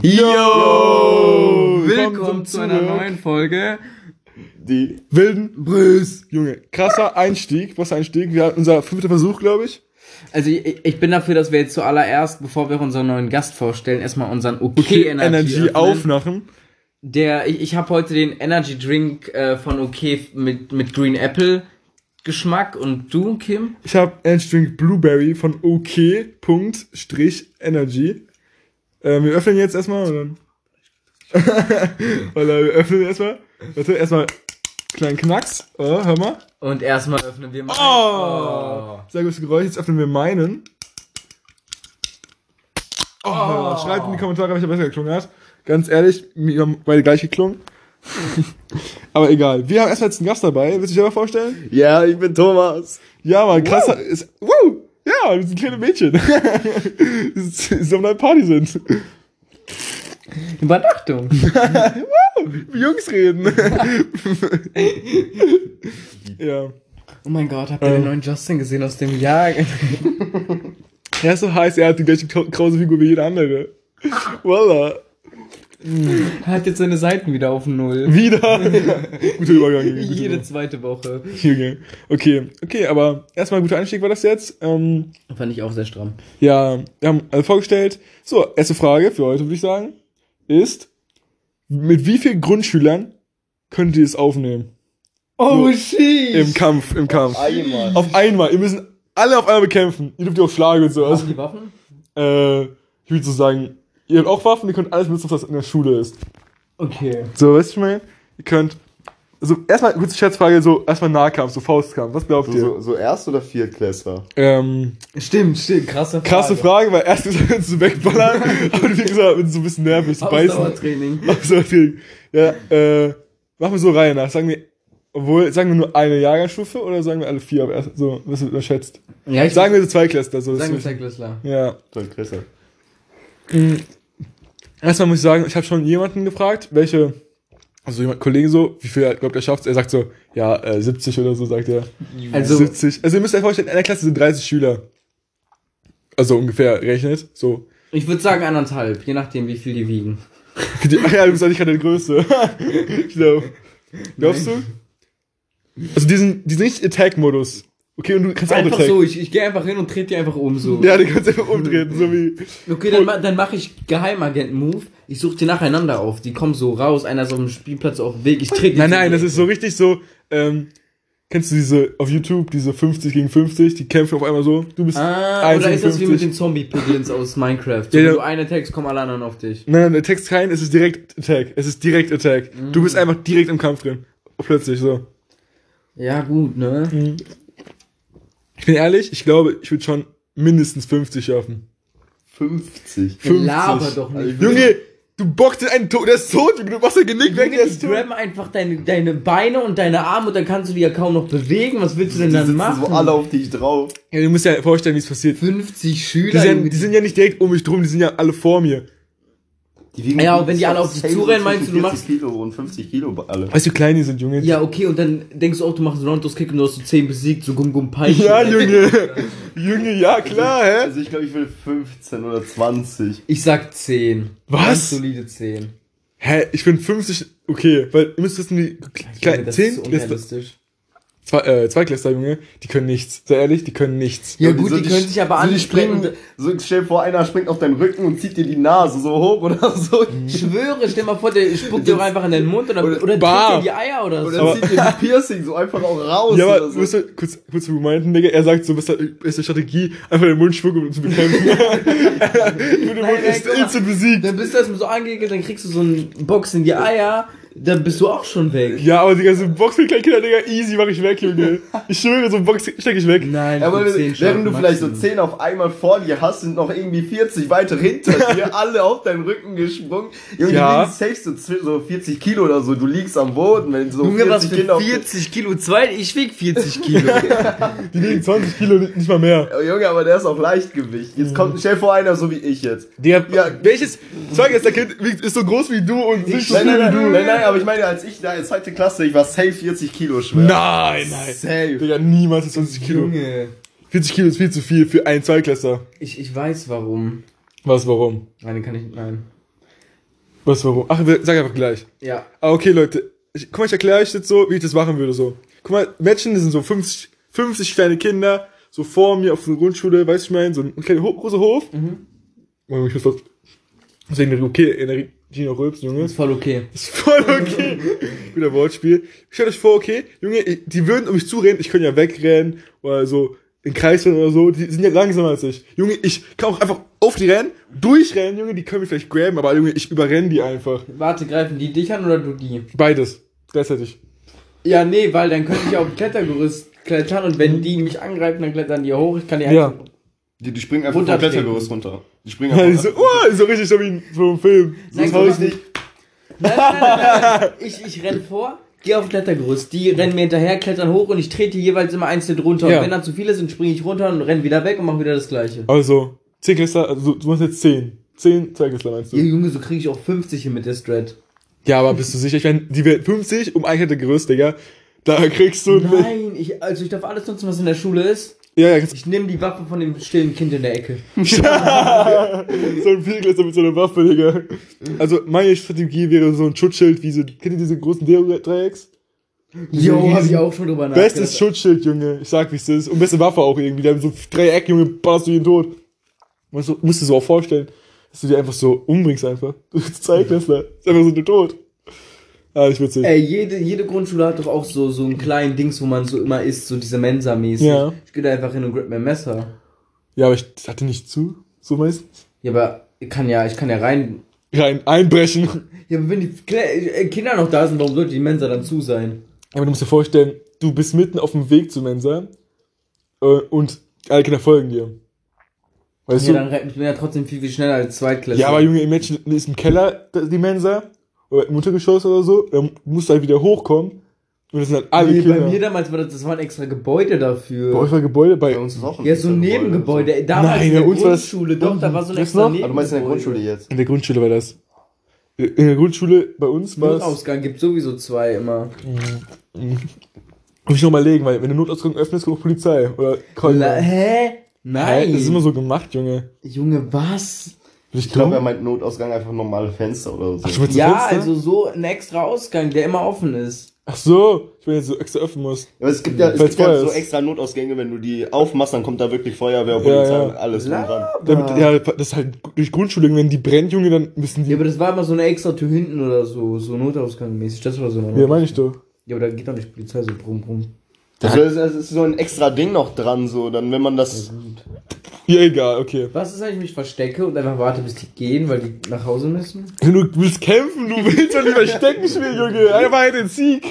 Yo! Willkommen zu einer neuen Folge. Die Wilden Brüß. Junge, krasser Einstieg. Was Einstieg? Wir hatten unser fünfter Versuch, glaube ich. Also ich, ich bin dafür, dass wir jetzt zuallererst, bevor wir unseren neuen Gast vorstellen, erstmal unseren OK, Okay, Energy, Energy aufmachen. Der, ich, ich habe heute den Energy Drink äh, von OK mit, mit Green Apple Geschmack und du, Kim? Ich habe Energy Drink Blueberry von OK. Punkt, Strich Energy. Ähm, wir öffnen jetzt erstmal und dann. Oder wir öffnen erstmal. Warte, erstmal kleinen Knacks. Oh, hör mal. Und erstmal öffnen wir mal. Oh! Sehr gutes Geräusch. Jetzt öffnen wir meinen. Oh, Schreibt in die Kommentare, welcher besser geklungen hat. Ganz ehrlich, wir haben beide gleich geklungen. Aber egal. Wir haben erstmal jetzt einen Gast dabei. Willst du dich selber vorstellen? Ja, ich bin Thomas. Ja, man, krasser ist. Wow! Ja, wir sind kleine Mädchen. die so auf einer Party sind. Übernachtung. Wie Jungs reden. ja. Oh mein Gott, habt ihr den neuen Justin gesehen aus dem Jahr? Er ist so heiß, er hat die gleiche krau- krause Figur wie jeder andere. Voila. Er hat jetzt seine Seiten wieder auf Null. Wieder. Guter Übergang. Guter Jede Übergang. zweite Woche. Junge. Okay, okay, aber erstmal ein guter Einstieg war das jetzt. Ähm, Fand ich auch sehr stramm. ja, wir haben alle vorgestellt. So, erste Frage für heute, würde ich sagen, ist, mit wie vielen Grundschülern könnt ihr es aufnehmen? Oh, Im shit! Kampf, im Kampf. Einmal. Auf einmal. Ihr müssen alle auf einmal bekämpfen. Ihr dürft ja auch schlagen und sowas. Haben die Waffen? Äh, ich würde so sagen, ihr habt auch Waffen, ihr könnt alles benutzen, was in der Schule ist. Okay. So, weißt du, ich meine? Ihr könnt, also erstmal, kurze Schätzfrage, so erstmal Nahkampf, so Faustkampf. Was glaubt So, ihr? so, so Erst- oder Viertklässler? Ähm, Stimmt, stimmt, krasse Frage. krasse Frage, weil erst gesagt, wenn sie wegballern, aber wie gesagt, wenn so ein bisschen nervig, so beißen. Ausdauertraining. Ausdauertraining. Ja, äh, machen wir so Reihe nach. Sagen wir, obwohl, sagen wir nur eine Jahrgangsstufe oder sagen wir alle vier, aber erst, so, was wird überschätzt? Ja, ich Sagen wir so zwei Klässler, so. das sagen wir ist- Cyclistler. ja. Viertklässler. Erstmal muss ich sagen, ich habe schon jemanden gefragt, welche, also jemand, Kollegen so, wie viel er glaubt, er schafft. Er sagt so, ja, äh, 70 oder so, sagt er. Also, 70. Also ihr müsst euch vorstellen, in einer Klasse sind 30 Schüler. Also ungefähr rechnet, so. ich würde sagen anderthalb, je nachdem, wie viel die wiegen. Ach ja, du bist eigentlich gerade der Größte. ich glaube. Glaubst du? Also die sind, die sind nicht Attack-Modus. Okay, und du kannst Einfach Attack. so, ich, ich gehe einfach hin und trete die einfach um so. Ja, du kannst einfach umdrehen, so wie. Okay, dann, ma- dann mache ich Geheimagenten-Move. Ich suche die nacheinander auf. Die kommen so raus, einer ist auf dem Spielplatz auf dem Weg. Ich trete die Nein, nein, in das ist so richtig so, ähm, kennst du diese, auf YouTube, diese 50 gegen 50, die kämpfen auf einmal so, du bist Ah, 1 oder gegen ist das wie 50. mit den Zombie-Piglins aus Minecraft? So, Ja, wenn du eine attackst, kommen alle anderen auf dich. Nein, nein, der Text kein, es ist direkt Attack. Es ist direkt Attack. Du Mhm. bist einfach direkt im Kampf drin. Plötzlich so. Ja, gut, ne? Ich bin ehrlich, ich glaube, ich würde schon mindestens 50 schaffen. 50. 50. Laber doch nicht. Junge, du bockst in einen tot, der ist tot, Junge, du machst dein Genick weg, der die ist tot. grabben einfach deine, deine Beine und deine Arme und dann kannst du die ja kaum noch bewegen. Was willst du denn Die dann machen? so alle auf dich drauf. Ja, du musst ja vorstellen, wie es passiert. 50 Schüler. Die sind, die sind ja nicht direkt um mich drum, die sind ja alle vor mir. Die wiegen Ja, und wenn die alle auf dich zurennen, meinst du, du 40 machst- Kilo und 50 Kilo alle. Weißt du, wie klein die sind, Junge? ja, okay, und dann denkst du auch, du machst einen Roundhouse-Kick und du hast so 10 besiegt, so Gum Gum Peitsche. Ja, Junge. Junge, ja, klar, hä? Also ich glaube, ich will 15 oder 20. Ich sag 10. Was? Ganz solide 10. Hä, ich bin 50, okay, weil ihr müsst wissen, die kleinen, das 10 ist so unrealistisch. Zwei, äh, zwei Klässler, Junge, die können nichts. Sehr ehrlich, die können nichts. Ja gut, so die können sich aber so die anspringen. springen. So stell dir vor, einer springt auf deinen Rücken und zieht dir die Nase so hoch oder so. Ich schwöre, stell mal vor, der spuckt dir auch einfach in den Mund oder, Oder- oder tritt dir die Eier oder Oder so. Aber- zieht dir die Piercing so einfach auch raus. Ja, aber, oder so. musst du, kurz, kurz zu meinten, Digga, er sagt so, beste, beste Strategie, einfach den Mund schmucken, um zu bekämpfen. Mit dem Mund ist instant besiegt. Dann bist du erstmal so angeekelt, dann kriegst du so einen Box in die Eier, dann bist du auch schon weg. Ja, aber Digga, so ein Box für kleine Kinder, Digga, easy mach ich weg, Junge. Ich schwöre, so ein Box steck ich weg. Nein, aber für 10 während du Schaden vielleicht so Maximum. 10 auf einmal vor dir hast, sind noch irgendwie 40 weiter hinter dir, alle auf deinen Rücken gesprungen. Junge, Ja. du safe so, so 40 Kilo oder so, du liegst am Boden, wenn so Junge, was 40 für Kinder auf 40 Kilo? Zwei, ich wieg 40 Kilo. Die wiegen 20 Kilo, nicht mal mehr. Oh, Junge, aber der ist auf Leichtgewicht. Jetzt kommt, stell dir vor einer so wie ich jetzt. Digga, Ja. welches Zeugester-Kind ist so groß wie du und nicht so Nein, viel nein, wie nein, du? nein, nein, aber ich meine, als ich da in zweite Klasse, ich war safe 40 Kilo schwer. Nein, nein. Safe. Digga, niemals ist 20 Kilo. Junge. 40 Kilo ist viel zu viel für einen Zweiklässler. Ich, ich weiß warum. Was, warum? Nein, den kann ich, nein. Was, warum? Ach, sag einfach gleich. Ja. Ah, okay, Leute. Ich, guck mal, ich erkläre euch jetzt so, wie ich das machen würde, so. Guck mal, Mädchen, das sind so 50, 50 kleine Kinder, so vor mir auf der Grundschule, weißt du, ich meine, so ein kleiner Ho großer Hof. Mhm. Ich muss was, deswegen, okay, Energie noch rülpsen, Junge. Ist voll okay. Ist voll okay. Guter Wortspiel. Stellt euch vor, okay, Junge, die würden um mich zurennen, ich könnte ja wegrennen oder so in Kreis rennen oder so, die sind ja langsamer als ich. Junge, ich kann auch einfach auf die rennen, durchrennen, Junge, die können mich vielleicht graben, aber Junge, ich überrenne die einfach. Warte, greifen die dich an oder du die? Beides. Gleichzeitig. Ja, nee, weil dann könnte ich auf Klettergerüst klettern und wenn die mich angreifen, dann klettern die hoch. Ich kann die Ja. Die, die springen einfach vom. Klettergerüst runter. Die springen Ja, die einfach. so, oh, so richtig so wie in so einem Film. Nein, Das hau ich nicht. Nein, nein, nein, nein. Ich, ich renn vor, gehe auf Klettergerüst. Die rennen mir hinterher, klettern hoch und ich trete jeweils immer einzeln runter. Ja. Und wenn dann zu viele sind, springe ich runter und renne wieder weg und mache wieder das gleiche. Also, 10 Klässler, also du machst jetzt 10. 10 Zweiklässler meinst Ja, du? Junge, so kriege ich auch 50 hin mit der Strat. Ja, aber bist du sicher? Ich meine, die werden 50 um ein Klettergerüst, Digga. Da kriegst du... Nein, ich, also ich darf alles nutzen, was in der Schule ist. Ja, ja, Ich nehme die Waffe von dem stillen Kind in der Ecke. So ein Vierklässler mit so einer Waffe, Digga. Also, meine Strategie wäre so ein Schutzschild, wie so, kennt ihr diese großen Deo-Dreiecks? Jo, hab ich auch schon drüber nachgedacht. Bestes Schutzschild, Junge. Ich sag, wie es ist. Und beste Waffe auch irgendwie. Die haben so Dreieck, Junge, ballerst du jeden tot. Musst du, musst du so auch vorstellen, dass du die einfach so umbringst einfach. Du bist Zweiklässler. Ist einfach so du tot. Ah, ich witzig. Ey, jede, jede Grundschule hat doch auch so, so einen kleinen Dings, wo man so immer isst, so diese Mensa-mäßig. Ja. Ich gehe da einfach hin und grab mir ein Messer. Ja, aber ich hatte nicht zu. So meistens. Ja, aber ich kann ja, ich kann ja rein. Rein, einbrechen. Ja, aber wenn die Kle äh, Kinder noch da sind, warum sollte die Mensa dann zu sein? Aber du musst dir vorstellen, du bist mitten auf dem Weg zur Mensa. Äh, und alle Kinder folgen dir. Weißt Ja, du? dann ich bin ja trotzdem viel, viel schneller als Zweitklässler. Ja, aber Junge, im Mädchen ist im Keller die Mensa oder im Untergeschoss oder so, dann musst du halt wieder hochkommen und das sind halt alle Nee, Kinder. bei mir damals war das, das war ein extra Gebäude dafür. bei euch war Gebäude, bei, Bei uns ist auch ein ja, so ein Gebäude. Nebengebäude. Damals Nein, in der bei uns war das- Grundschule, doch, da war so ein Das extra noch? Ah, du meinst in der. Grundschule jetzt? in der Grundschule war das. In der Grundschule bei uns war es. Notausgang gibt sowieso zwei immer. Muss ich noch mal legen, weil wenn du Notausgang öffnest, kommt auch Polizei. Oder La hä? Hä? Nein. Das ist immer so gemacht, Junge. Junge, was? Ich glaube, er meint Notausgang einfach normale Fenster oder so. Ach, du Ja, Fenster? also so ein extra Ausgang, der immer offen ist. Ach so, ich bin jetzt so extra öffnen muss. Aber es gibt ja, es gibt ja so extra Notausgänge, wenn du die aufmachst, dann kommt da wirklich Feuerwehr, Ja, Polizei ja. und alles drum dran. Damit, ja, das ist halt durch Grundschule, wenn die brennt, Junge, dann müssen die. Ja, aber das war immer so eine extra Tür hinten oder so, so Notausgang-mäßig. Das war so eine Ja, meine ich doch. Ja, aber da geht doch nicht Polizei so brumm, brumm. Also es es ist so ein extra Ding noch dran, so, dann wenn man das, Ja, egal, okay. Was ist, wenn ich mich verstecke und einfach warte, bis die gehen, weil die nach Hause müssen? Du willst kämpfen, du willst doch nicht verstecken spielen, Junge. Einfach halt den Sieg.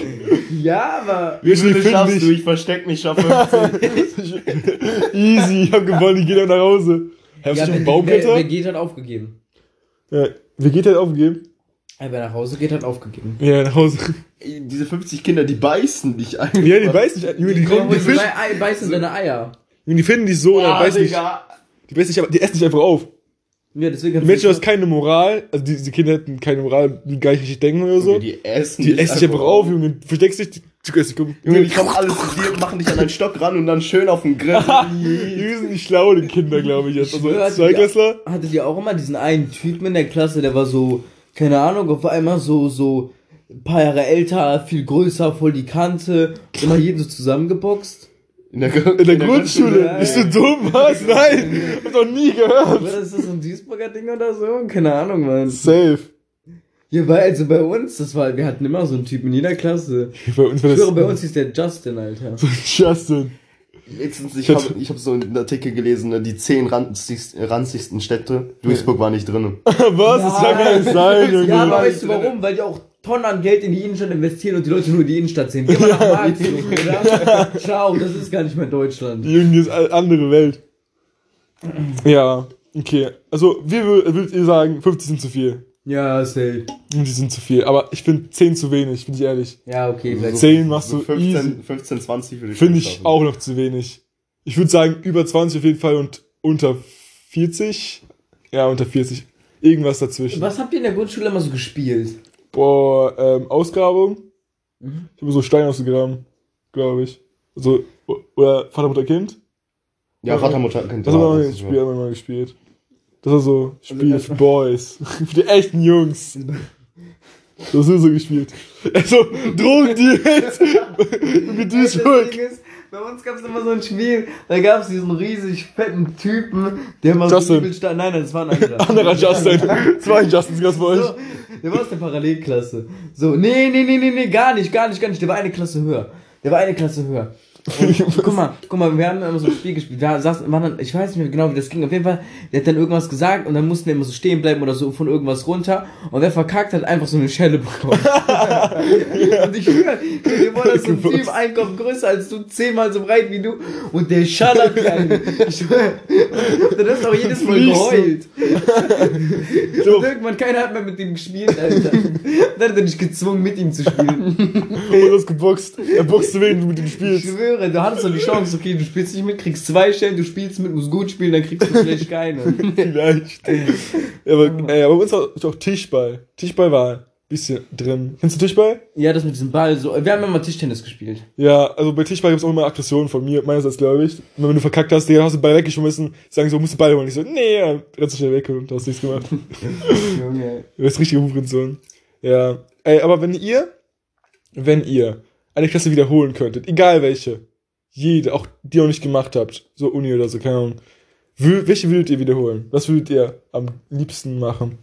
Ja, aber. Wir finden dich. ich versteck mich, schaffe. Easy, ich hab gewonnen, ich geh dann nach Hause. Hast Ja, du schon einen wer, wer geht, hat aufgegeben. Ja, wie geht halt aufgegeben? Ja, wer nach Hause geht, hat aufgegeben. Ja, nach Hause. Diese 50 Kinder, die beißen dich einfach. Ja, die beißen nicht, Junge, die kommen, die, Die finden, bei, beißen seine Eier. Junge, die finden dich so, oder beißen nicht, die beißen nicht, die essen dich einfach auf. Ja, deswegen Die Menschen, du hast keine Moral, also die, diese Kinder hätten keine Moral, die gar nicht richtig denken oder so. Die essen Die essen dich einfach auf, Junge, versteckst dich, die, du, du, du, Junge, die kommen alle zu dir, machen dich an einen Stock ran und dann schön auf den Grill. Die sind nicht schlau, die Kinder, glaube ich jetzt. Also, Zweiklässler? Hattet ihr auch immer diesen einen Typen in der Klasse, der war so, keine Ahnung, auf einmal so, so, ein paar Jahre älter, viel größer, voll die Kante, immer jeden so zusammengeboxt. In der, In der Grundschule? Ja, Bist du dumm, was? Nein! Hab doch nie gehört. Aber das ist so ein Duisburger Ding oder so? Keine Ahnung, Mann. Safe. Ja, weil, also bei uns, das war, wir hatten immer so einen Typen in jeder Klasse. Bei uns war Ich das schwöre, bei uns hieß der Justin, Alter. Justin. Letztens, ich habe ich hab so einen Artikel gelesen, ne, die zehn ranzigsten, ranzigsten Städte. Duisburg war nicht drin. Was? Das kann gar nicht sein, Junge. Ja, aber weißt du warum? Weil die auch Tonnen an Geld in die Innenstadt investieren und die Leute nur die Innenstadt sehen. Geh mal nach Marktflug, oder? Ciao, das ist gar nicht mehr Deutschland. Das ist eine andere Welt. Ja, okay. Also, wie wür- würdet ihr sagen, 50 sind zu viel? Ja, safe. 50 sind zu viel. Aber ich finde 10 zu wenig, bin ich ehrlich. Ja, okay, vielleicht. 10 machst du So easy. 15, 15, 20 würde ich Finde ich schaffen. auch noch zu wenig. Ich würde sagen, über 20 auf jeden Fall und unter 40. Ja, unter 40. Irgendwas dazwischen. Was habt ihr in der Grundschule immer so gespielt? Boah, ähm, Ausgrabung. Mhm. Ich habe so Stein ausgegraben, glaube ich. So, o- oder Vater, Mutter, Kind. Ja, Vater, Mutter, Kind. Das haben wir mal das ist gespielt, haben wir mal gespielt. Das war so Spiel für Boys. für die echten Jungs. Das hast du so gespielt. Also, Drogendeals. Mit Das Duisburg. Ding ist, bei uns gab es immer so ein Spiel, da gab es diesen riesig fetten Typen, der immer Justin. so übel stand. Nein, nein, das war ein anderer. Anderer Justin. Zwei Justins gab's bei euch. So, der war aus der Parallelklasse. So, nee, nee, nee, nee, nee, gar nicht, gar nicht, gar nicht. Der war eine Klasse höher. Der war eine Klasse höher. Und, guck mal, guck mal, wir haben immer so ein Spiel gespielt. Da saß, dann, ich weiß nicht mehr genau, wie das ging. Auf jeden Fall, der hat dann irgendwas gesagt und dann mussten wir immer so stehen bleiben oder so von irgendwas runter. Und wer verkackt hat, einfach so eine Schelle bekommen. und ich schwöre, dir war das so ein Typ, ein Kopf größer als du, zehnmal so breit wie du. Und der schallert wie ein. Ich schwöre. Und dann hast du auch jedes Mal geheult. So, Und irgendwann keiner hat mehr mit ihm gespielt, Alter. Dann hat er dich gezwungen, mit ihm zu spielen. ey, du hast geboxt. Er boxte, während du mit ihm Ich spielst. Schwöre, du hattest doch die Chance, okay, du spielst nicht mit, kriegst zwei Stellen, du spielst mit, musst gut spielen, dann kriegst du vielleicht keine. Vielleicht. Ja, aber, ey, aber bei uns war auch Tischball. Tischball war ein bisschen drin. Kennst du Tischball? Ja, das mit diesem Ball, so, wir haben immer Tischtennis gespielt. Ja, also bei Tischball gibt's auch immer Aggressionen von mir, meinerseits glaube ich. Und wenn du verkackt hast, Digga, hast du den Ball weggeschmissen, sagen so, musst du Ball holen. Ich so, nee, ja, rennst du schnell weg und hast nichts gemacht. Junge. Du bist richtige Hurensohn. Ja. Ey, aber wenn ihr, wenn ihr eine Klasse wiederholen könntet, egal welche, jede, auch die ihr noch nicht gemacht habt, so Uni oder so, keine Ahnung, wür- welche würdet ihr wiederholen? Was würdet ihr am liebsten machen?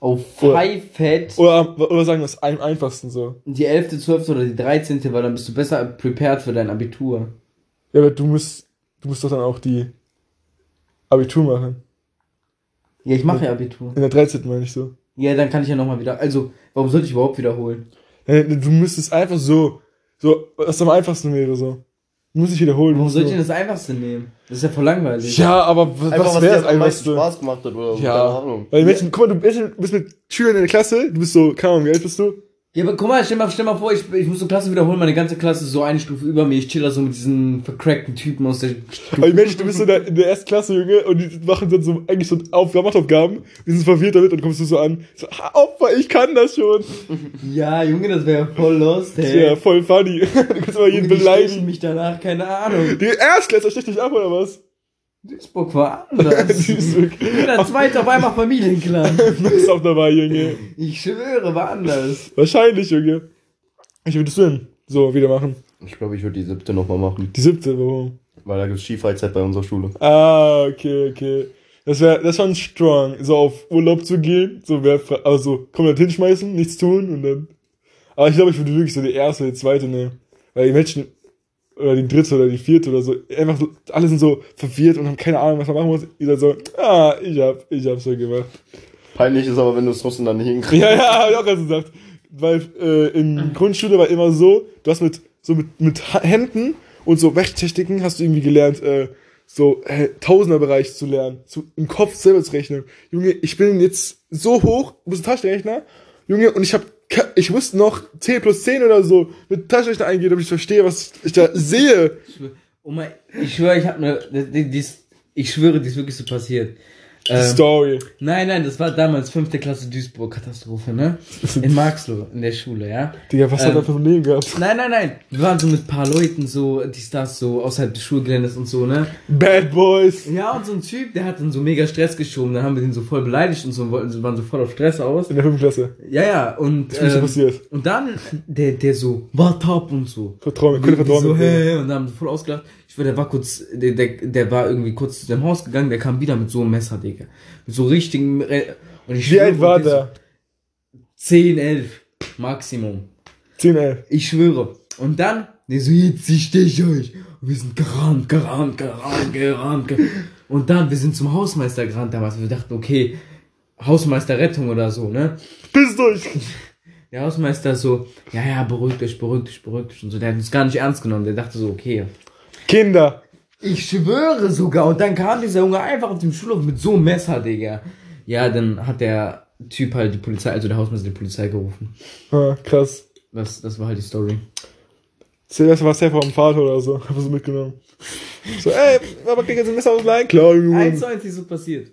Oh, Pfeifett. Oder, am- oder sagen wir es am einfachsten so. Die 11., 12. oder die 13., weil dann bist du besser prepared für dein Abitur. Ja, aber du musst, du musst doch dann auch die Abitur machen. Ja, ich mache ja Abitur. In der 13. meine ich so. Ja, dann kann ich ja nochmal wieder, also, warum sollte ich überhaupt wiederholen? Ja, Du müsstest einfach so, so, was am einfachsten wäre so. Du musst dich wiederholen. Warum soll ich so. denn das Einfachste nehmen? Das ist ja voll langweilig. Ja, aber was, Einfach, was wäre dir das am meisten einfachste? Spaß gemacht hat oder Ja, keine Ahnung. weil Menschen, guck mal, du bist, mit Schülern in der Klasse, du bist so, keine Ahnung, wie alt bist du? Ja, aber guck mal, stell mal, stell mal vor, ich, ich muss so Klasse wiederholen, meine ganze Klasse ist so eine Stufe über mir, ich chill da so mit diesen vercrackten Typen aus der Aber die Menschen, du bist so in der, in der ersten Klasse, Junge, und die machen dann so, eigentlich so Aufgaben, Matheaufgaben, die sind verwirrt damit, und dann kommst du so an, so, "Ha, Opfer, ich kann das schon. Ja, Junge, das wäre voll lost, Das hey. wäre voll funny. Du kannst immer jeden stechen beleidigen. mich danach, keine Ahnung. Die Erstklässler stecht dich ab, oder was? Duisburg war anders. Duisburg. Jeder zweite auf einmal Familienclan. Du bist auch dabei, Junge. Ich schwöre, war anders. Wahrscheinlich, Junge. Ich würdest du denn so wieder machen? Ich glaube, ich würde die siebte nochmal machen. Die siebte, warum? Weil da gibt's Skifreizeit bei unserer Schule. Ah, okay, okay. Das wäre das ist schon strong, so auf Urlaub zu gehen, so wer fra- also komplett hinschmeißen, nichts tun und dann. Aber ich glaube, ich würde wirklich so die erste, die zweite nehmen. Weil die Menschen, oder die dritte oder die vierte oder so, einfach so, alle sind so verwirrt und haben keine Ahnung, was man machen muss. Ihr seid so, ah, ich hab, ich hab so gemacht. Peinlich ist aber, wenn du es trotzdem dann nicht hinkriegst. Ja, ja, hab ich auch gerade gesagt. Weil äh, in Grundschule war immer so, du hast mit so mit, mit Händen und so Rechtstechniken hast du irgendwie gelernt, äh, so äh, Tausenderbereich zu lernen, zu, im Kopf selber zu rechnen. Junge, ich bin jetzt so hoch, du bist ein Taschenrechner, Junge, und ich hab ke- ich musste noch 10 plus 10 oder so mit Taschenrechner eingehen, damit ich verstehe, was ich da sehe. Oh ich schwöre, ich habe ne, ich schwöre, die ist wirklich so passiert. Die Ähm, Story. nein, nein, das war damals fünfte Klasse Duisburg, Katastrophe, ne? In Marxloh, in der Schule, ja? Digga, was hat ähm, er für ein Leben gehabt? Nein, nein, nein. Wir waren so mit paar Leuten, so, die Stars so außerhalb des Schulgeländes und so, ne? Bad Boys. Ja, und so ein Typ, der hat dann so mega Stress geschoben. Dann haben wir den so voll beleidigt und so, wollten, so waren so voll auf Stress aus. In der fünften Klasse. Ja, ja, und, Das ähm, passiert. und dann, der, der so, wart ab und so. Vertrau mir, Und könnte vertrauen. so, hey, und dann haben sie voll ausgelacht. Ich war, der war kurz, der, der, der war irgendwie kurz zu seinem Haus gegangen, der kam wieder mit so einem Messer, Digga. Mit so richtigen, Re- und ich Wie alt schwöre, war die so der? 10, 11, Maximum. 10, 11. Ich schwöre. Und dann, der so, jetzt steh ich euch. Und wir sind gerannt, gerannt, gerannt, gerannt, gerannt. Und dann, wir sind zum Hausmeister gerannt damals. Wir dachten, okay, Hausmeisterrettung oder so, ne? Pisst euch! Der Hausmeister so, ja, ja, beruhigt euch, beruhigt euch, beruhigt euch und so. Der hat uns gar nicht ernst genommen. Der dachte so, okay. Kinder. Ich schwöre sogar. Und dann kam dieser Junge einfach auf dem Schulhof mit so einem Messer, Digga. Ja, dann hat der Typ halt die Polizei, also der Hausmeister die Polizei gerufen. Ah, krass. Das, das war halt die Story. Zuerst war safe vom Vater oder so. Hab so mitgenommen. So, ey, aber krieg jetzt ein Messer ausleihen? Klar, Junge. Eins zu eins ist so passiert.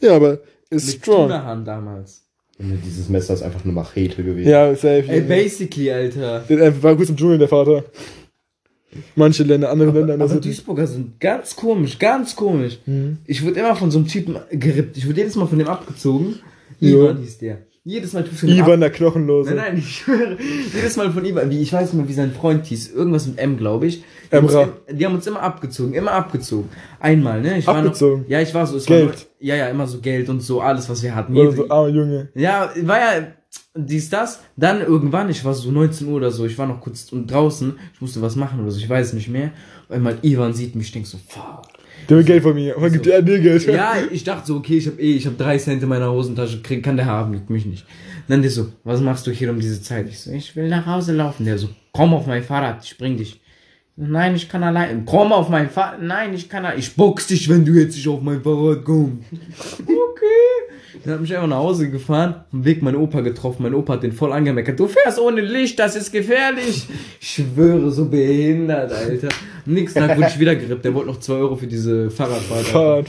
Ja, aber ist Mit strong. Tunahan damals. Und dieses Messer ist einfach eine Machete gewesen. Ja, safe. Ey, basically, Alter. Der war gut im Dschungel, der Vater. Manche Länder, andere Länder, Aber andere Duisburger sind ganz komisch, ganz komisch. Mhm. Ich wurde immer von so einem Typen gerippt. Ich wurde jedes Mal von dem abgezogen. Ivan hieß der. Jedes Mal tust du ihn ab- Ivan der Knochenlose. Nein, nein, ich schwöre. Jedes Mal von Ivan, wie, ich weiß nicht mehr, wie sein Freund hieß. Irgendwas mit M, glaube ich. Die haben, uns, Emra. im- die haben uns immer abgezogen, immer abgezogen. Einmal, ne? Ich war Abgezogen? Noch, ja, ich war so, es Geld? War nur, ja, ja, immer so Geld und so, alles, was wir hatten. Oder so, armer Junge. ja, war ja dies, das. Dann irgendwann, ich war so 19 Uhr oder so, ich war noch kurz draußen, ich musste was machen oder so, ich weiß es nicht mehr. Auf einmal Ivan sieht mich, ich denk so, fuck. Der will Geld von mir. Aber gibt er dir Geld? Ja, ich dachte so, okay, ich habe eh, ich habe drei Cent in meiner Hosentasche, krieg, kann der haben, liegt mich nicht. Dann der so, was machst du hier um diese Zeit? Ich so, ich will nach Hause laufen. Der so, komm auf mein Fahrrad, ich bring dich. Nein, ich kann allein. Komm auf mein Fahrrad. Nein, ich kann allein. Ich box dich, wenn du jetzt nicht auf mein Fahrrad kommst. Okay. Dann hab ich einfach nach Hause gefahren, am Weg meinen Opa getroffen. Mein Opa hat den voll angemeckert. Du fährst ohne Licht, das ist gefährlich. Ich schwöre, so behindert, Alter. Am nächsten Tag wurde ich wieder gerippt. Der wollte noch 2 Euro für diese Fahrradfahrt. Fahrt,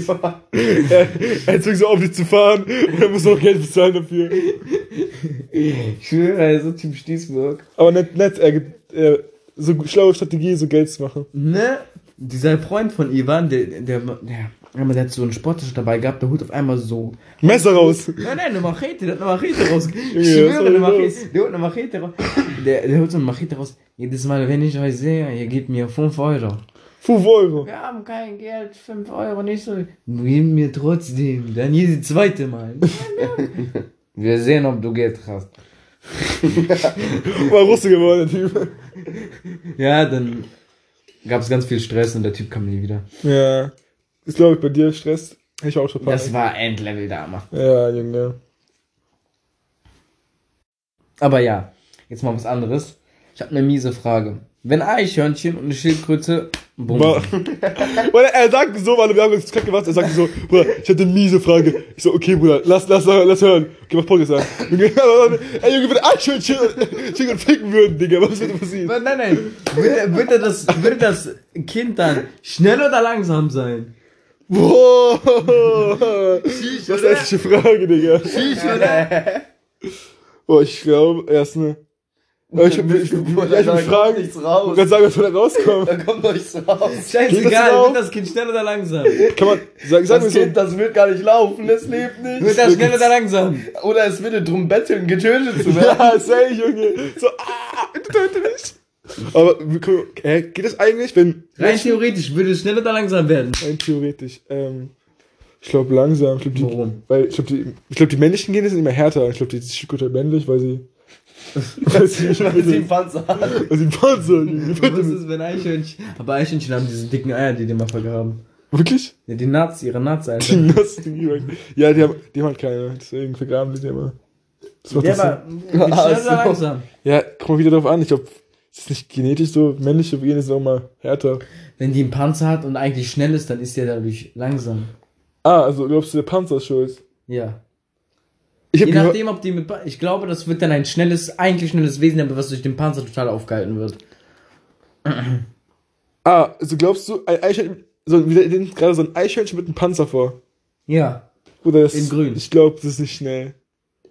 Fahrt. er, er zwingt so auf, dich zu fahren und er muss noch Geld bezahlen dafür. Ich schwöre, so Typ Stiesburg. Aber nett, nett, er, so schlaue Strategie, so Geld zu machen. Ne? Dieser Freund von Ivan, der, der, der, der, der hat so einen Sporttisch dabei gehabt, der holt auf einmal so. Messer raus. Nein, nein, eine Machete, der hat eine Machete raus. Ich schwöre, eine Machete. Der holt eine Machete raus. Der, der holt so eine Machete raus. Jedes Mal, wenn ich euch sehe, ihr gebt mir 5 Euro. 5 Euro. Wir haben kein Geld, 5 Euro, nicht so. Gib mir trotzdem. Dann jedes zweite Mal. Wir sehen, ob du Geld hast. War Russe geworden, der Typ. Ja, dann gab es ganz viel Stress und der Typ kam nie wieder. Ja. Ist, glaube ich, bei dir Stress. Hätte ich auch schon Das Panik. war Endlevel damals. Ja, Junge. Aber ja, jetzt mal was anderes. Ich habe eine miese Frage. Wenn Eichhörnchen und eine Schildkröte. Bruder, er sagt so, weil wir haben uns kacke gemacht, er sagt so, Bruder, ich hatte eine miese Frage. Ich so, okay, Bruder, lass, lass, lass hören. Okay, mach Podcast an. Junge, ey, Junge, wenn Eichhörnchen Chicken ficken würden, Digga, was würde passieren? Nein, nein. Würde, würde, das, würde das Kind dann schnell oder langsam sein? Boah! Das ist eine Frage, Digga. Ich oder? Boah, ich glaube, erst eine. Aber ich, ich, ich, ich, ich, ich kommt fragen, nichts ich raus. kann sagen, was da rauskommt. Da kommt doch nichts raus. Scheißegal, wird das Kind schnell oder langsam? Kann man, sag, sag mir Das so, Kind, das wird gar nicht laufen, es lebt Wird nicht. das schnell oder langsam? Oder es würde drum betteln, getötet zu werden. ja, say, Junge. So, ah, töte mich. Aber, hä, geht das eigentlich, wenn, Rein theoretisch würde es schnell oder langsam werden. rein theoretisch, ähm, ich glaube langsam, ich glaube die, Warum? weil, ich glaube die, ich glaube die männlichen Gene sind immer härter. Ich glaube die Schildkröte männlich, weil sie, Weil sie einen Panzer weil sie ein Panzer. Was ist, wenn Eichhörnchen... Aber Eichhörnchen haben diese dicken Eier, die die mal vergraben. Wirklich? Ja, die Nuts, ihre Nuts, Die Alter. nassen Jungen. Ja, die haben, die haben halt keine, deswegen vergraben die die immer. Das macht Ja, aber Ach oder so. langsam? Ja, komm mal wieder drauf an. Ich glaube, es ist nicht genetisch so. Männliche Gene sind auch mal härter. Wenn die einen Panzer hat und eigentlich schnell ist, dann ist der dadurch langsam. Ah, also glaubst du, der Panzer ist schuld? Ja. Ich Je nachdem, ob die mit. Pa- Ich glaube, das wird dann ein schnelles, eigentlich schnelles Wesen, aber was durch den Panzer total aufgehalten wird. ah, also glaubst du, ein Eichhörnchen, so, wir sehen gerade so ein Eichhörnchen mit einem Panzer vor. Ja. Oder das, In grün. Ich glaube, das ist nicht schnell.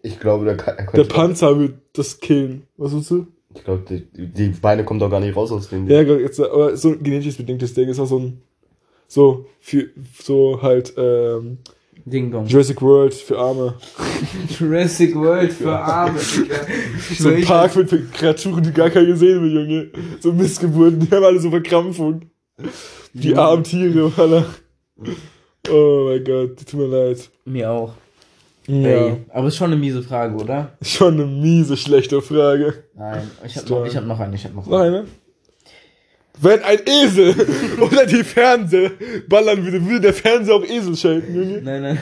Ich glaube, der, kann, er Der. Panzer wird das killen. Was willst du? Ich glaube, die, die Beine kommen doch gar nicht raus aus dem. Ja, jetzt, aber so ein genetisch bedingtes Ding ist auch so ein, so, für, so halt, ähm, Ding Dong. Jurassic World für Arme. Jurassic World für Arme, Digga. So ein Park mit Kreaturen, die gar keiner gesehen haben, Junge. So Missgeburten, die haben alle so Verkrampfung. Die armen Tiere, Alter. Oh mein Gott, tut mir leid. Mir auch. Ja. Ey, aber ist schon eine miese Frage, oder? Schon eine miese, schlechte Frage. Nein, ich hab, noch, ich hab noch eine, ich hab noch Noch eine. Wenn ein Esel oder die Fernseher ballern würde, würde der Fernseher auch Esel schalten, Junge. Nein, nein.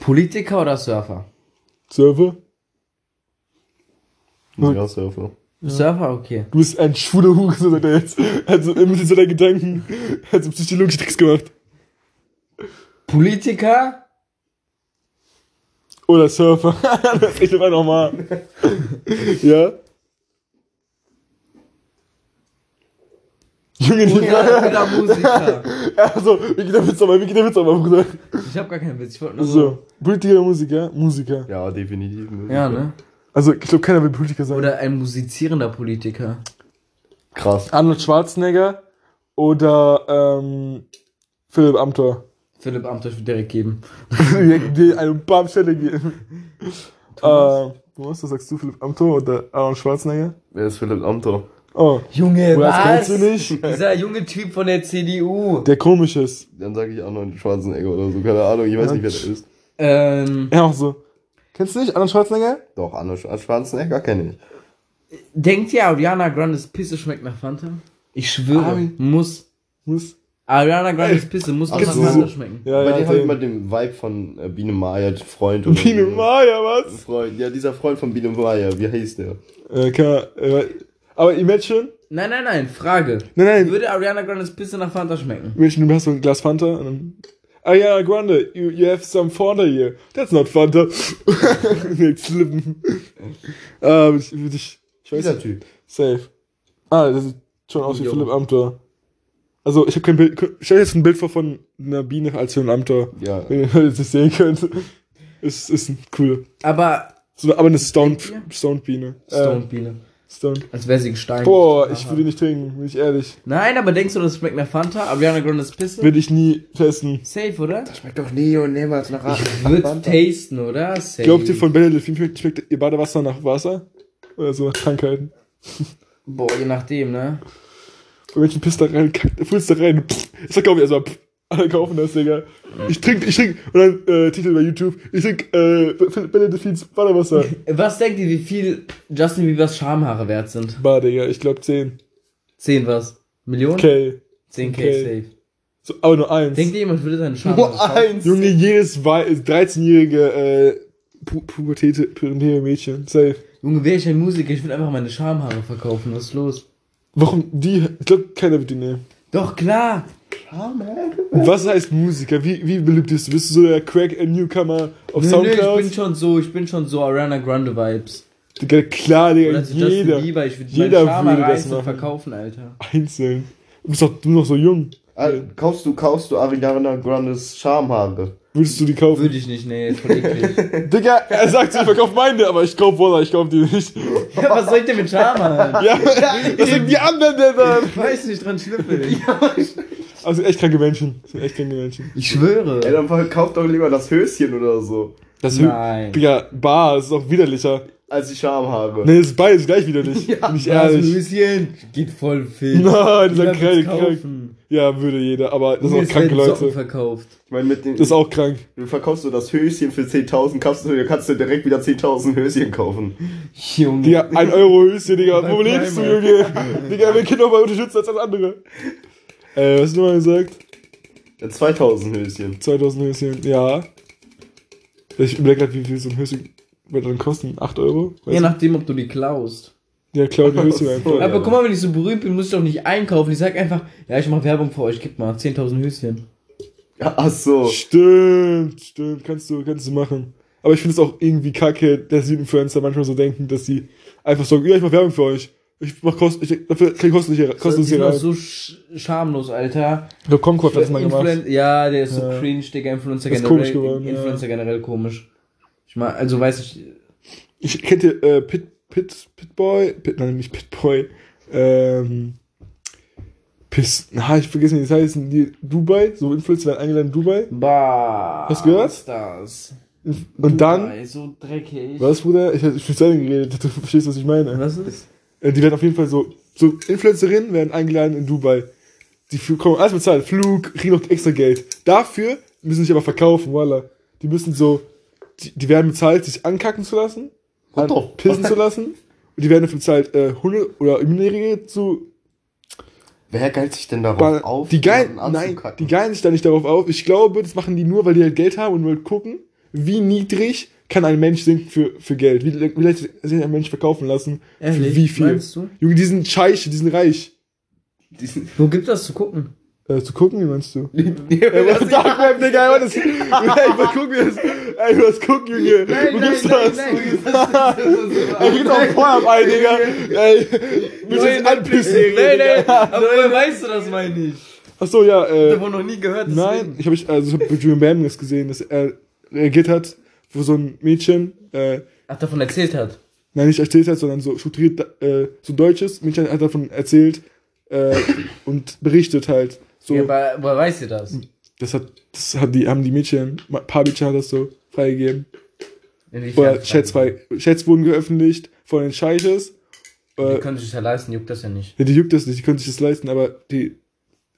Politiker oder Surfer? Server? Ja, Surfer. Surfer, okay. Du bist ein schwuler Hurensohn, sagt er jetzt. Also, immer so deine Gedanken. Hat so psychologische Tricks gemacht. Politiker? Oder Surfer. das rechnet man nochmal. ja? Junge, oder Musiker? Also, wie geht der Witz aber, wie geht der Witz aber, Bruder? Ich hab gar keinen Witz, ich wollte nur so. So, Politiker Musiker? Musiker. Ja, definitiv. Ja, ne? Also, ich glaube, keiner will Politiker sein. Oder ein musizierender Politiker. Krass. Arnold Schwarzenegger oder ähm, Philipp Amthor. Philipp Amthor ich würde direkt geben. die eine Bam-Stelle geben. äh, was, was sagst du, Philipp Amthor oder Arnold Schwarzenegger? Wer ist Philipp Amthor? Oh, Junge, das was? kennst du nicht? Dieser junge Typ von der CDU. der komisch ist. Dann sage ich Arnold Schwarzenegger oder so. Keine Ahnung, ich weiß nicht, wer der ist. Ähm, Ja, auch so. Kennst du nicht Arnold Schwarzenegger? Doch, Arnold Schwarzenegger kenne ich. denkt ihr, Ariana Grandes Pisse schmeckt nach Fanta? Ich schwöre, Ari- muss. Muss. Ariana Grandes Pisse muss Ach nach so. Fanta schmecken. Ja, Bei ja, dir habe ich mal den Vibe von äh, Biene Maya, Freund. oder Biene so. Maya, was? Freund, ja, dieser Freund von Biene Maya, wie heißt der? Äh, kann, äh, aber Imagine, Nein, nein, nein, Frage. nein, nein, Würde Ariana Grandes Pisse nach Fanta schmecken? Imagine, du hast so ein Glas Fanta und dann, ah ja, Grande, you, you have some Fanta here. That's not Fanta. nee, slippen. Ah, würde ich, ich, ich weiß Dieser Typ. safe. Ah, das sieht schon aus wie. Philipp Amthor. Also, ich habe kein Bild, stell dir jetzt ein Bild vor von einer Biene als Philipp Amthor. Ja. Wenn ihr das nicht sehen könnt. Ist, ist ein cool. Aber So, aber eine ihr? Stoned Biene. Stone Biene. Stoned. Als wäre sie gestein. Boah, ich würde die nicht trinken, bin ich ehrlich. Nein, aber denkst du, das schmeckt nach Fanta? Ariana Grandes Pisse? Würde ich nie testen. Safe, oder? Schmeckt doch nie und niemals nach Ich würde tasten, oder? Safe. Glaubt ihr von Bella Delphine schmeckt, schmeckt ihr Badewasser nach Wasser? Oder so nach Krankheiten? Boah, je nachdem, ne? Und Menschen pisst da rein, kackt, da rein. Pff, ich sag, glaub ich, erstmal, pff, alle kaufen das, Digga. Ich trink, ich trink, und dann, äh, Titel bei YouTube, ich trink, äh, Bella Delphines Badewasser. Was denkt ihr, wie viel Justin Biebers Schamhaare wert sind? Bah, Digga, ich glaub 10. 10 was? Millionen? Okay. 10k Okay. safe. So, aber nur eins. Denkt ihr, jemand würde seine Schamhaare Nur kaufen? eins. Junge, jedes Wei- 13-jährige, äh, Pu pubertäte, pubertäre Mädchen, safe. Junge, wäre ich ein Musiker, ich würde einfach meine Schamhaare verkaufen. Was ist los? Warum die? Ich glaube, keiner wird die nehmen. Doch, klar. Was heißt Musiker? Wie, wie beliebt bist du? Bist du so der Crack-Newcomer auf Nö, nö, ich Soundcloud? bin schon so, ich bin schon so Ariana Grande Vibes. Digga, klar, Digga, Oder jeder. Bieber, ich würde jeder würde das einzeln machen. verkaufen, Alter. Einzeln. Du bist doch du noch so jung. Ah, kaufst du, kaufst du Ariana Grandes Schamhaare? Würdest du die kaufen? Würde ich nicht, nee, ist voll eklig. Digga, er sagt, ich verkauf meine, aber ich kauf Wolla, ich kauf die nicht. ja, was soll ich denn mit Schamhaaren? Ja, was sind die anderen denn dann? Weiß nicht dran schnüffeln. Also echt kranke Menschen. Das sind echt kranke Menschen. Ich schwöre. Ey, dann verkauft doch lieber das Höschen oder so. Das Nein. Digga, Bar, das ist auch widerlicher. Als die Schamhaare. Nee, das ist beides gleich widerlich. Bin ich ehrlich. Höschen geht voll fit. Nein, dieser krank, krank. Ja, würde jeder, aber das sind auch kranke Socken Leute. verkauft. Ich meine, mit dem. Das ist auch krank. du verkaufst du das Höschen für 10.000, kaufst du, kannst du direkt wieder 10.000 Höschen kaufen. Junge. Digga, ein Euro Höschen, Digga. Wo lebst du. Junge? Digga, wir können doch mal unterstützen als andere. Äh, was hast du mal gesagt? Ja, 2000 Höschen. 2000 Höschen, ja. Ich überlege gerade, wie viel so ein Höschen wird dann kosten? 8 Euro? Je nachdem, ob du die klaust. Ja, klar, die Höschen einfach. Ja. Aber guck mal, wenn ich so berühmt bin, muss ich doch nicht einkaufen. Ich sag einfach, ja, ich mache Werbung für euch, gib mal 10.000 Höschen. Ja, ach so. Stimmt, stimmt, kannst du, kannst du machen. Aber ich finde es auch irgendwie kacke, dass die Influencer manchmal so denken, dass sie einfach sagen, ja, ich mach Werbung für euch. Ich mach kost, ich, dafür krieg ich kostenlos hier, kostenlos hier sind auch rein. so sch schamlos, Alter. Glaube, Concord hat das mal gemacht. Influen- Ja, der ist so Ja. cringe, Digga. Influencer Das ist generell. komisch geworden, ja. Influencer generell komisch. Ich meine, also weiß ich. Ich kennt ihr äh, Pit, Pit, Pitboy? Pit, nein, nicht Pitboy. Ähm, Piss, na, ich vergesse nicht, das heißt die Dubai, so Influencer werden eingeladen in Dubai. Bah. Hast du gehört? Was ist das? Und dann, Dubai, So dreckig. was, Bruder? Ich hab mit Ende geredet, du verstehst, was ich meine. Was ist? Äh, Die werden auf jeden Fall so, so Influencerinnen werden eingeladen in Dubai. Die kommen alles bezahlt, Flug, kriegen noch extra Geld. Dafür müssen sie sich aber verkaufen, voila. Die müssen so, die, die werden bezahlt, sich ankacken zu lassen, an, pissen zu lassen. Und die werden dafür bezahlt, äh, Hunde oder Minderjährige zu Wer geilt sich denn darauf Ba- auf? die geilen, nein, die geilen sich da nicht darauf auf. Ich glaube, das machen die nur, weil die halt Geld haben und wollen gucken, wie niedrig kann ein Mensch sinken für, für Geld. Wie, leicht sich ein Mensch verkaufen lassen. Ehrlich? Für wie viel. Meinst du? Junge, die sind scheich, die sind reich. Diesen- Wo gibt das zu gucken? Äh, zu gucken, wie meinst du? Ja, Ey, was Dark Web, Digga, ey, ist, was gucken wir jetzt? Ey, was gucken, Junge? Wo gibt's das? Ey, gib doch ein Pornhub ein, Digga. Ey, willst du jetzt anpissen? Nein, nein, aber woher weißt du das, meine ich? Achso, ja, Ich äh, hab noch nie gehört. deswegen. nein, ich hab, ich, also, ich hab bei Julian Bam das gesehen, dass er reagiert hat, wo so ein Mädchen, äh, Ach, davon erzählt hat. nein, nicht erzählt hat, sondern so strukturiert, äh, so Deutsches. Mädchen hat davon erzählt äh, und berichtet halt. So, Ja, aber woher weißt du das? das hat, das hat die, haben die Mädchen, ein paar Mädchen hat das so freigegeben. Oder Chats, frei, Chats wurden geöffentlicht von den Scheiches. Die Äh, können sich ja leisten, juckt das ja nicht. ja, die juckt das nicht, die können sich das leisten, aber die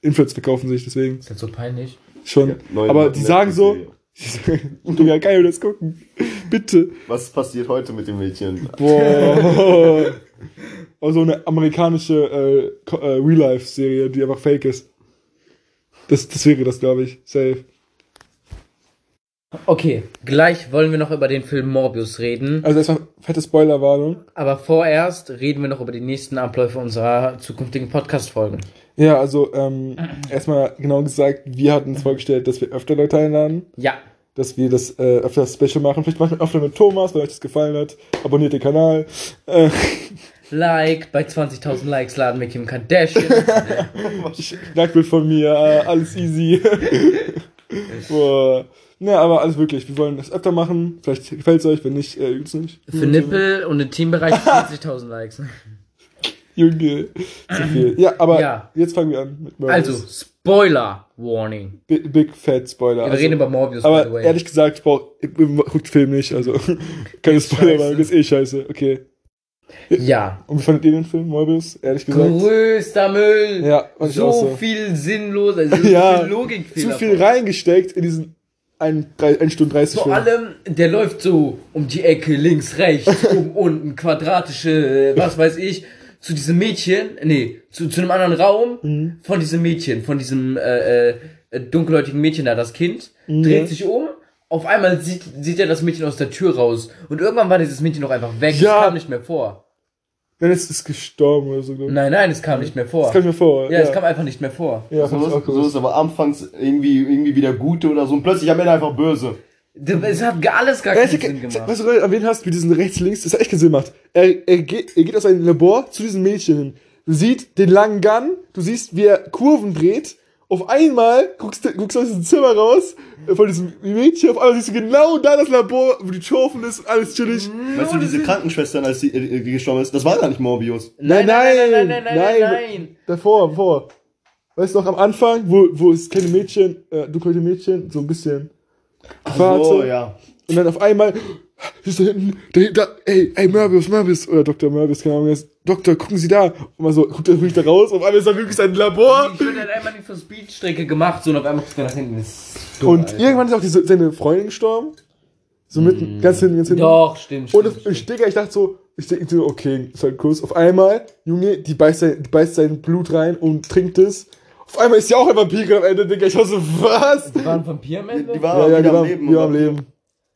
Influencer verkaufen sich deswegen Ist das so peinlich? schon. Neue aber die sagen so. Digga, geil, das gucken. Bitte. Was passiert heute mit dem Mädchen? Boah. Also eine amerikanische äh, äh, Real-Life-Serie, die einfach fake ist. Das, das wäre das, glaube ich. Safe. Okay, gleich wollen wir noch über den Film Morbius reden. Also erstmal fette Spoilerwarnung. Aber vorerst reden wir noch über die nächsten Abläufe unserer zukünftigen Podcast-Folgen. Ja, also ähm, erstmal genau gesagt, wir hatten uns vorgestellt, dass wir öfter Leute einladen, Ja, dass wir das äh, öfter Special machen. Vielleicht machen wir öfter mit Thomas, wenn euch das gefallen hat. Abonniert den Kanal. Äh, Like, bei 20.000 Likes laden wir Kim Kardashian. Nacktbild von mir, äh, alles easy. Boah. Ne, aber alles wirklich. Wir wollen das öfter machen. Vielleicht gefällt es euch, wenn nicht, äh, übt's nicht. Für Nippel und den Teambereich 40.000 Likes. Junge, zu viel. Ja, aber Ja. jetzt fangen wir an mit Morbius. Also, Spoiler Warning. Big, big Fat Spoiler. Wir also, reden über Morbius, by the aber way. ehrlich gesagt, ich brauch, ich guckt Film nicht, also keine Spoiler, das ist eh scheiße. Okay. Ja. Und wie fandet ihr den Film, Morbius? Ehrlich gesagt? Größter Müll. Ja, so so. viel sinnlos, also so Ja, viel Logikfehler. Zu viel reingesteckt in diesen 1, 1 Stunde 30 Vor allem, der läuft so um die Ecke, links, rechts, oben, unten, quadratische, äh, was weiß ich, zu diesem Mädchen, nee, zu, zu einem anderen Raum Mhm. von diesem Mädchen, von diesem äh, äh, dunkelhäutigen Mädchen da, das Kind, Mhm. dreht sich um, auf einmal sieht, sieht er das Mädchen aus der Tür raus und irgendwann war dieses Mädchen noch einfach weg, Ja. es kam nicht mehr vor. Ist es gestorben oder so. Nein, nein, es kam nicht mehr vor. Das kann ich mir vor. ja, es kam einfach nicht mehr vor. ja, So, auch so ist aber anfangs irgendwie, irgendwie wieder Gute oder so und plötzlich am Ende einfach böse. Es hat gar- alles gar Ja, keinen Sinn gemacht. Weißt du, erwähnt hast, wie diesen rechts-links, das hat echt keinen Sinn gemacht. Er, er, geht, er geht aus seinem Labor zu diesem Mädchen hin. Du siehst den langen Gun, du siehst, wie er Kurven dreht. Auf einmal guckst du, guckst du aus diesem Zimmer raus, äh, von diesem Mädchen, auf einmal siehst du genau da das Labor, wo die offen ist, alles chillig. Weißt du, diese Krankenschwestern, als die, äh, gestorben ist, das war gar nicht Morbius. Nein, nein, nein, nein, nein, nein, nein, nein. Davor, davor. Weißt du noch, am Anfang, wo, wo das kleine Mädchen, äh, dunkelhäutige Mädchen, so ein bisschen so, so. ja. Und dann auf einmal, siehst du hinten, da, da, ey, ey, Morbius, Morbius, oder Dr. Morbius, keine Ahnung, jetzt, Doktor, gucken Sie da. Und mal so, guckt er wirklich da raus, auf einmal ist da wirklich sein Labor. Ich würde halt einmal die für Speedstrecke gemacht, so und auf einmal guckt er nach hinten. Das ist dumm, Und Alter. irgendwann ist auch diese, seine Freundin gestorben. So mitten, ganz hinten, ganz hinten. Doch, stimmt, Und stimmt. ich, ich, Digga, ich dachte so, ich denke so, okay, ist halt kurz. Auf einmal, Junge, die beißt sein, die beißt sein Blut rein und trinkt es. Auf einmal ist sie auch ein Vampir am Ende, Digga. Ich war so, was? Die waren Vampir am Ende? Die war Ja, ja, wieder die am Leben. die war am? Leben.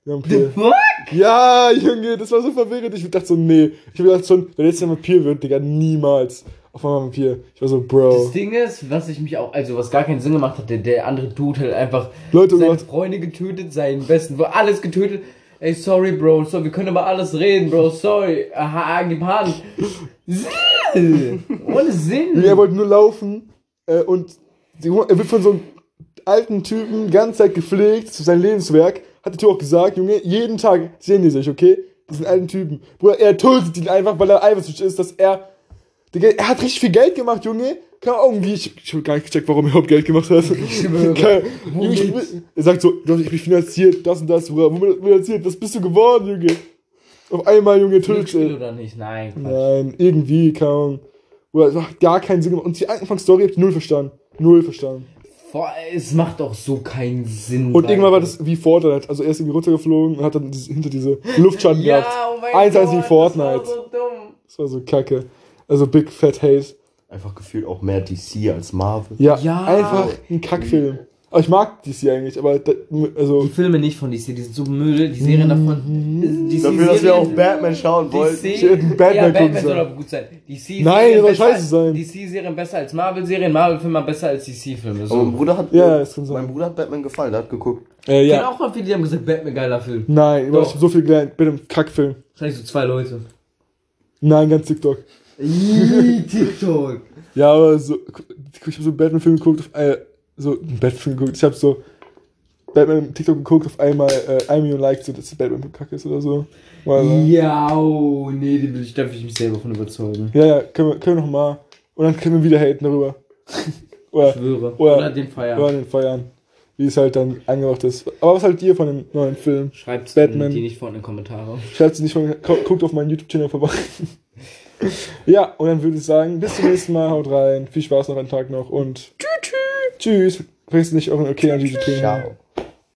Vampir. Fuck? Ja, Junge, das war so verwirrend. Ich dachte so, nee. Ich hab gedacht schon, wenn jetzt ein Vampir wird, Digga, niemals. Auf einmal Vampir. Ich war so, Das Bro. Ding ist, was ich mich auch, also was gar keinen Sinn gemacht hat, der, der andere Dude hat einfach Leute, seine Gott. Freunde getötet, seinen besten, wo alles getötet. Ey, sorry, Bro, so, wir können über alles reden, Bro, sorry. Aha, gib Hand. Ohne Sinn. Er wollte nur laufen. Äh, und er wird von so einem alten Typen die ganze Zeit gepflegt, zu seinem Lebenswerk. Hat der Typ auch gesagt, Junge, jeden Tag sehen die sich, okay? Diesen alten Typen. Bruder, er tötet ihn einfach, weil er eifersüchtig ist, dass er. Digga, er hat richtig viel Geld gemacht, Junge. Keine Ahnung, wie ich. Ich hab gar nicht gecheckt, warum er überhaupt Geld gemacht hat. schwöre. Keine- Junge, ich, er sagt so, ich bin finanziert, das und das, Bruder. Womit finanziert? Was bist du geworden, Junge? Auf einmal, Junge, tötet er. oder nicht? Nein. Quatsch. Nein, irgendwie, keine Ahnung. Bruder, es macht gar keinen Sinn gemacht. Und die Anfangsstory hab ich null verstanden. Null verstanden. Vor, es macht doch so keinen Sinn. Und irgendwann war das wie Fortnite. Also er ist irgendwie runtergeflogen und hat dann hinter diese Luftschatten ja, gehabt. oh mein Eins Gott, als wie Fortnite. Das war so dumm. Das war so kacke. Also Big Fat Hate. Einfach gefühlt auch mehr DC als Marvel. Ja, Ja. einfach ein Kackfilm. Aber ich mag DC eigentlich, aber da, also Die Filme nicht von DC, die sind so Müll, die Serien davon. DC Dafür, dass wir auch Batman schauen wollten. DC, Ich Batman ja, Batman soll sollen. aber gut sein. DC Nein, soll besser scheiße als- sein. DC-Serien besser als Marvel-Serien, Marvel-Filme besser als DC-Filme. So. Aber mein Bruder hat, Ja, das kann sein. mein Bruder hat Batman gefallen, der hat geguckt. äh, Ich kenne ja. auch mal viele, die haben gesagt, Batman geiler Film. Nein, ich Doch. hab so viel gelernt. Bei einem Kackfilm. Wahrscheinlich so zwei Leute. Nein, ganz TikTok. Ih, TikTok. Ja, aber so, ich habe so einen Batman-Film geguckt, äh, so einen Batman-Film geguckt. Ich habe so Batman TikTok geguckt, auf einmal äh, 1 Million Likes, so, dass Batman kacke ist oder so. Ja, oh, nee, ich, darf ich mich selber von überzeugen. Ja, ja, können wir, können wir noch mal. Und dann können wir wieder haten darüber. oder, Ich schwöre. Oder- Oder, den Feiern. oder den Feiern. Wie es halt dann angemacht ist. Aber was haltet ihr von dem neuen Film? Schreibt Batman. die nicht vor in die Kommentare. Schreibt sie nicht gu- guckt auf meinen YouTube-Channel vorbei. ja, und dann würde ich sagen, bis zum nächsten Mal, haut rein. Viel Spaß noch einen Tag noch und tschüss. Tschüss. Vergesst nicht euren Okay an die zu. Ciao.